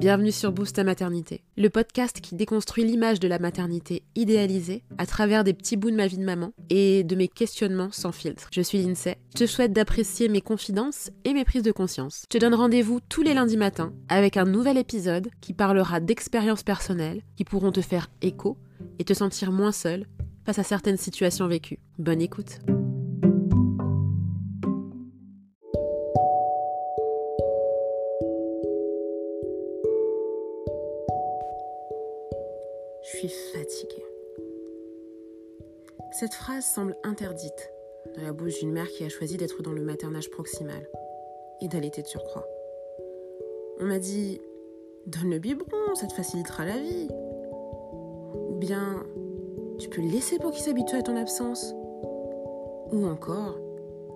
Bienvenue sur Boost ta maternité, le podcast qui déconstruit l'image de la maternité idéalisée à travers des petits bouts de ma vie de maman et de mes questionnements sans filtre. Je suis Lindsay, je te souhaite d'apprécier mes confidences et mes prises de conscience. Je te donne rendez-vous tous les lundis matins avec un nouvel épisode qui parlera d'expériences personnelles qui pourront te faire écho et te sentir moins seul face à certaines situations vécues. Bonne écoute. Je suis fatiguée. Cette phrase semble interdite dans la bouche d'une mère qui a choisi d'être dans le maternage proximal et d'allaiter de surcroît. On m'a dit Donne le biberon, ça te facilitera la vie. Ou bien Tu peux le laisser pour qu'il s'habitue à ton absence. Ou encore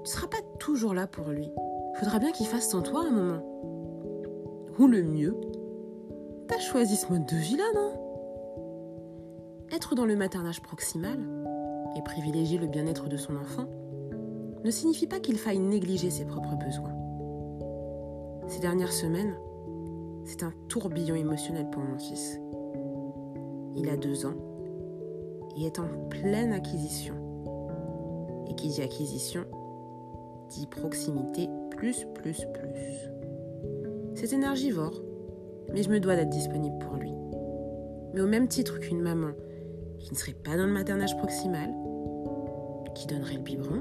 Tu seras pas toujours là pour lui. Faudra bien qu'il fasse sans toi un moment. Ou le mieux T'as choisi ce mode de vie là, non? Être dans le maternage proximal et privilégier le bien-être de son enfant ne signifie pas qu'il faille négliger ses propres besoins. Ces dernières semaines, c'est un tourbillon émotionnel pour mon fils. Il a deux ans et est en pleine acquisition. Et qui dit acquisition dit proximité plus plus plus. C'est énergivore, mais je me dois d'être disponible pour lui. Mais au même titre qu'une maman qui ne serait pas dans le maternage proximal, qui donnerait le biberon,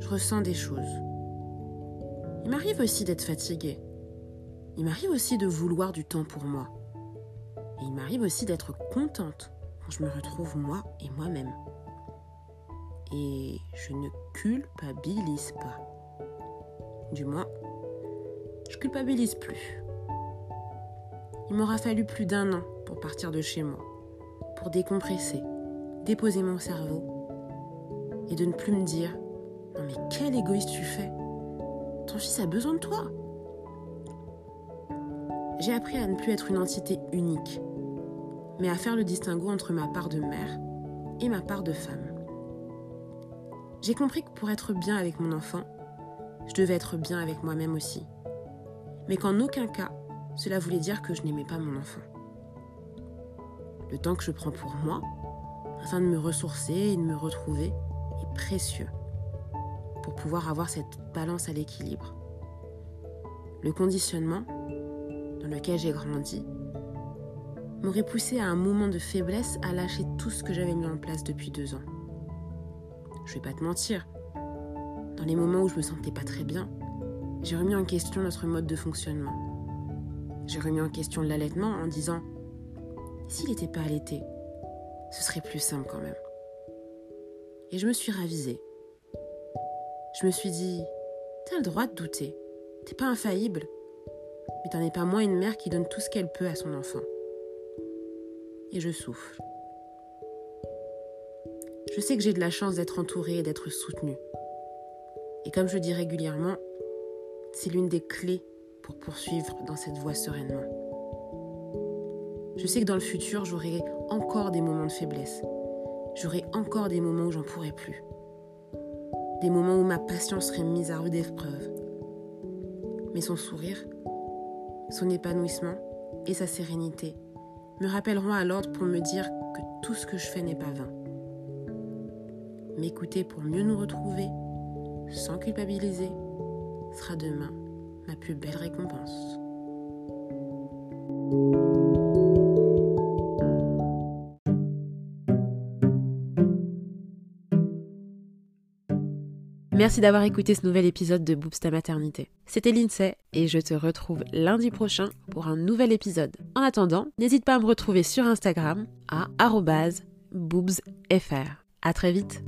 je ressens des choses. Il m'arrive aussi d'être fatiguée. Il m'arrive aussi de vouloir du temps pour moi. Et il m'arrive aussi d'être contente quand je me retrouve moi et moi-même. Et je ne culpabilise pas. Du moins, je culpabilise plus. Il m'aura fallu plus d'un an pour partir de chez moi pour décompresser, déposer mon cerveau et de ne plus me dire Non mais quel égoïste tu fais! Ton fils a besoin de toi! J'ai appris à ne plus être une entité unique, mais à faire le distinguo entre ma part de mère et ma part de femme. J'ai compris que pour être bien avec mon enfant, je devais être bien avec moi-même aussi, mais qu'en aucun cas cela voulait dire que je n'aimais pas mon enfant le temps que je prends pour moi, afin de me ressourcer et de me retrouver, est précieux pour pouvoir avoir cette balance à l'équilibre. Le conditionnement dans lequel j'ai grandi m'aurait poussé à un moment de faiblesse à lâcher tout ce que j'avais mis en place depuis deux ans. Je vais pas te mentir, dans les moments où je me sentais pas très bien, j'ai remis en question notre mode de fonctionnement. J'ai remis en question l'allaitement en disant s'il n'était pas allaité, ce serait plus simple quand même. Et je me suis ravisée. Je me suis dit, t'as le droit de douter. T'es pas infaillible. Mais t'en es pas moins une mère qui donne tout ce qu'elle peut à son enfant. Et je souffle. Je sais que j'ai de la chance d'être entourée et d'être soutenue. Et comme je dis régulièrement, c'est l'une des clés pour poursuivre dans cette voie sereinement. Je sais que dans le futur, j'aurai encore des moments de faiblesse. J'aurai encore des moments où j'en pourrai plus. Des moments où ma patience serait mise à rude épreuve. Mais son sourire, son épanouissement et sa sérénité me rappelleront à l'ordre pour me dire que tout ce que je fais n'est pas vain. M'écouter pour mieux nous retrouver, sans culpabiliser, sera demain ma plus belle récompense. Merci d'avoir écouté ce nouvel épisode de Boobs ta maternité. C'était Lindsay et je te retrouve lundi prochain pour un nouvel épisode. En attendant, n'hésite pas à me retrouver sur Instagram à boobsfr. À très vite.